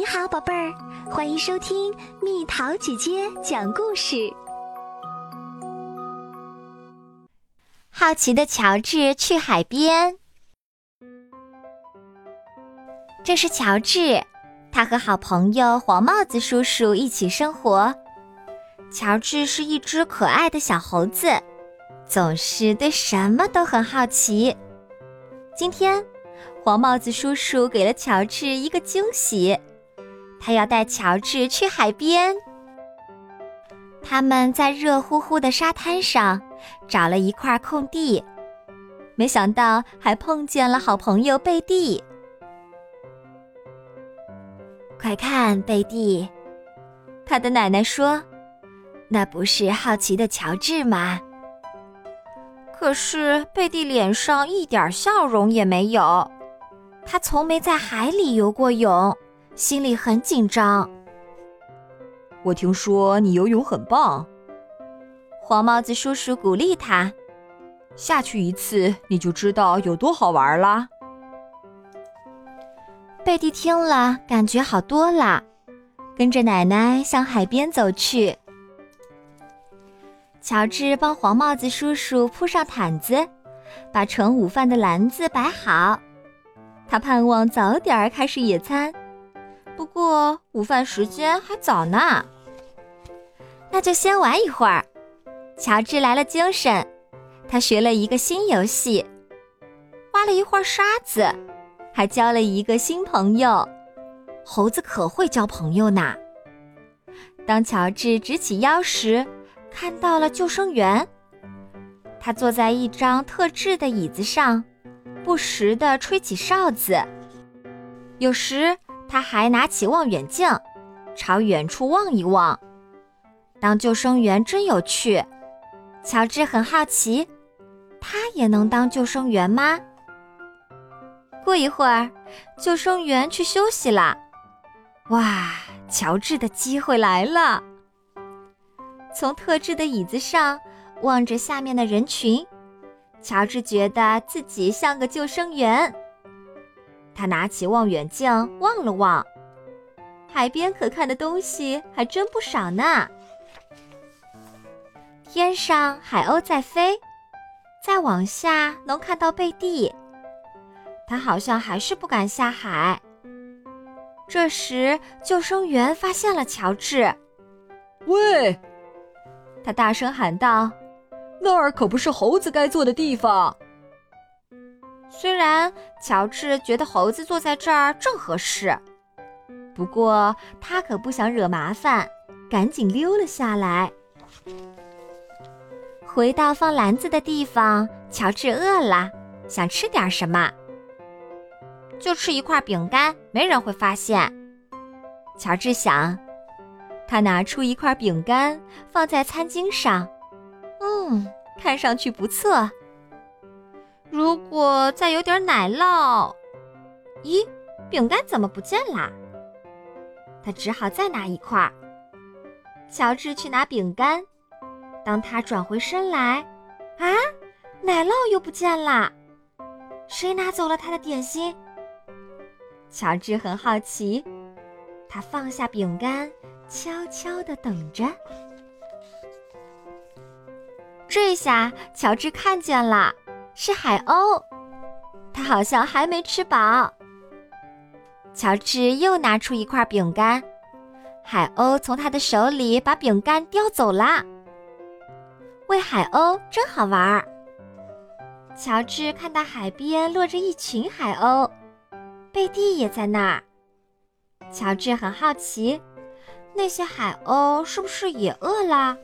你好，宝贝儿，欢迎收听蜜桃姐姐讲故事。好奇的乔治去海边。这是乔治，他和好朋友黄帽子叔叔一起生活。乔治是一只可爱的小猴子，总是对什么都很好奇。今天，黄帽子叔叔给了乔治一个惊喜，他要带乔治去海边。他们在热乎乎的沙滩上找了一块空地，没想到还碰见了好朋友贝蒂。快看，贝蒂，他的奶奶说：“那不是好奇的乔治吗？”可是贝蒂脸上一点笑容也没有，他从没在海里游过泳，心里很紧张。我听说你游泳很棒，黄帽子叔叔鼓励他：“下去一次你就知道有多好玩啦。”贝蒂听了，感觉好多了，跟着奶奶向海边走去。乔治帮黄帽子叔叔铺上毯子，把盛午饭的篮子摆好。他盼望早点开始野餐，不过午饭时间还早呢。那就先玩一会儿。乔治来了精神，他学了一个新游戏，挖了一会儿沙子，还交了一个新朋友。猴子可会交朋友呢。当乔治直起腰时，看到了救生员，他坐在一张特制的椅子上，不时地吹起哨子。有时他还拿起望远镜，朝远处望一望。当救生员真有趣，乔治很好奇，他也能当救生员吗？过一会儿，救生员去休息了。哇，乔治的机会来了！从特制的椅子上望着下面的人群，乔治觉得自己像个救生员。他拿起望远镜望了望，海边可看的东西还真不少呢。天上海鸥在飞，再往下能看到贝蒂，他好像还是不敢下海。这时，救生员发现了乔治，喂！他大声喊道：“那儿可不是猴子该坐的地方。”虽然乔治觉得猴子坐在这儿正合适，不过他可不想惹麻烦，赶紧溜了下来。回到放篮子的地方，乔治饿了，想吃点什么。就吃一块饼干，没人会发现。乔治想。他拿出一块饼干，放在餐巾上。嗯，看上去不错。如果再有点奶酪……咦，饼干怎么不见啦？他只好再拿一块。乔治去拿饼干，当他转回身来，啊，奶酪又不见啦！谁拿走了他的点心？乔治很好奇，他放下饼干。悄悄地等着。这下乔治看见了，是海鸥，它好像还没吃饱。乔治又拿出一块饼干，海鸥从他的手里把饼干叼走了。喂海鸥真好玩儿。乔治看到海边落着一群海鸥，贝蒂也在那儿。乔治很好奇。那些海鸥是不是也饿了？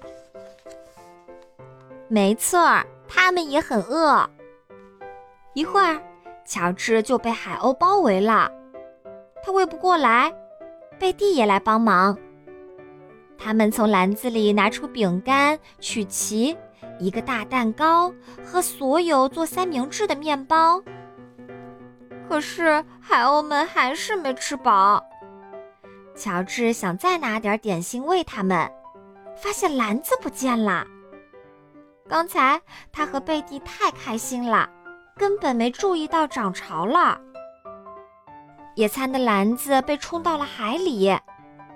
没错儿，它们也很饿。一会儿，乔治就被海鸥包围了，他喂不过来，贝蒂也来帮忙。他们从篮子里拿出饼干、曲奇、一个大蛋糕和所有做三明治的面包。可是海鸥们还是没吃饱。乔治想再拿点点心喂他们，发现篮子不见了。刚才他和贝蒂太开心了，根本没注意到涨潮了。野餐的篮子被冲到了海里，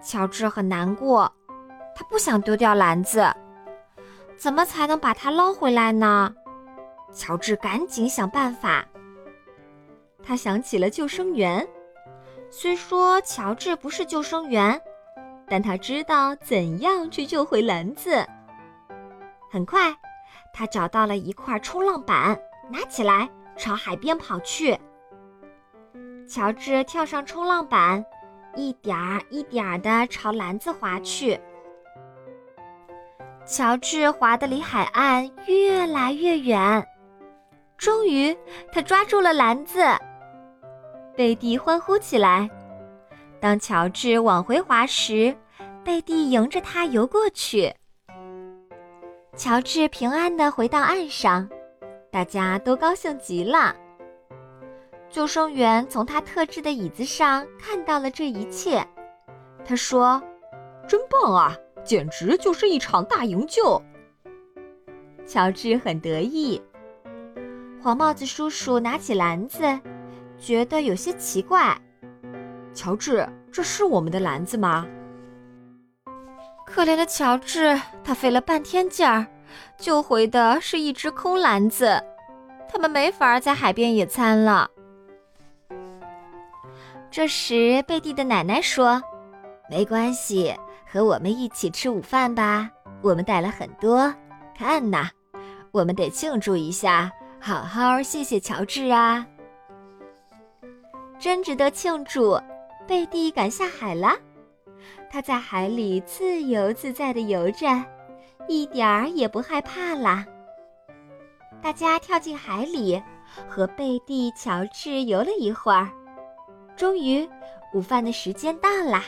乔治很难过，他不想丢掉篮子，怎么才能把它捞回来呢？乔治赶紧想办法。他想起了救生员，虽说乔治不是救生员，但他知道怎样去救回篮子。很快，他找到了一块冲浪板，拿起来朝海边跑去。乔治跳上冲浪板，一点儿一点儿地朝篮子划去。乔治划得离海岸越来越远，终于，他抓住了篮子。贝蒂欢呼起来。当乔治往回滑时，贝蒂迎着他游过去。乔治平安地回到岸上，大家都高兴极了。救生员从他特制的椅子上看到了这一切，他说：“真棒啊，简直就是一场大营救。”乔治很得意。黄帽子叔叔拿起篮子。觉得有些奇怪，乔治，这是我们的篮子吗？可怜的乔治，他费了半天劲儿，救回的是一只空篮子，他们没法在海边野餐了。这时，贝蒂的奶奶说：“没关系，和我们一起吃午饭吧，我们带了很多。看呐，我们得庆祝一下，好好谢谢乔治啊！”真值得庆祝！贝蒂敢下海了，他在海里自由自在地游着，一点儿也不害怕啦。大家跳进海里，和贝蒂、乔治游了一会儿。终于，午饭的时间到啦！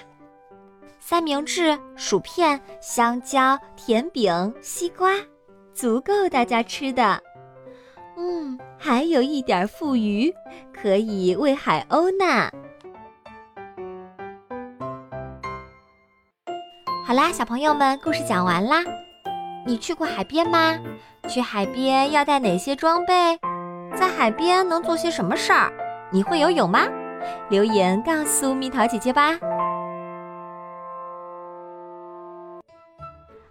三明治、薯片、香蕉、甜饼、西瓜，足够大家吃的。嗯，还有一点富余，可以喂海鸥呢。好啦，小朋友们，故事讲完啦。你去过海边吗？去海边要带哪些装备？在海边能做些什么事儿？你会游泳吗？留言告诉蜜桃姐姐吧。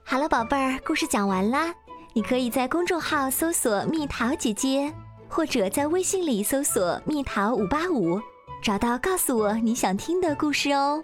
好了，宝贝儿，故事讲完啦。你可以在公众号搜索“蜜桃姐姐”，或者在微信里搜索“蜜桃五八五”，找到告诉我你想听的故事哦。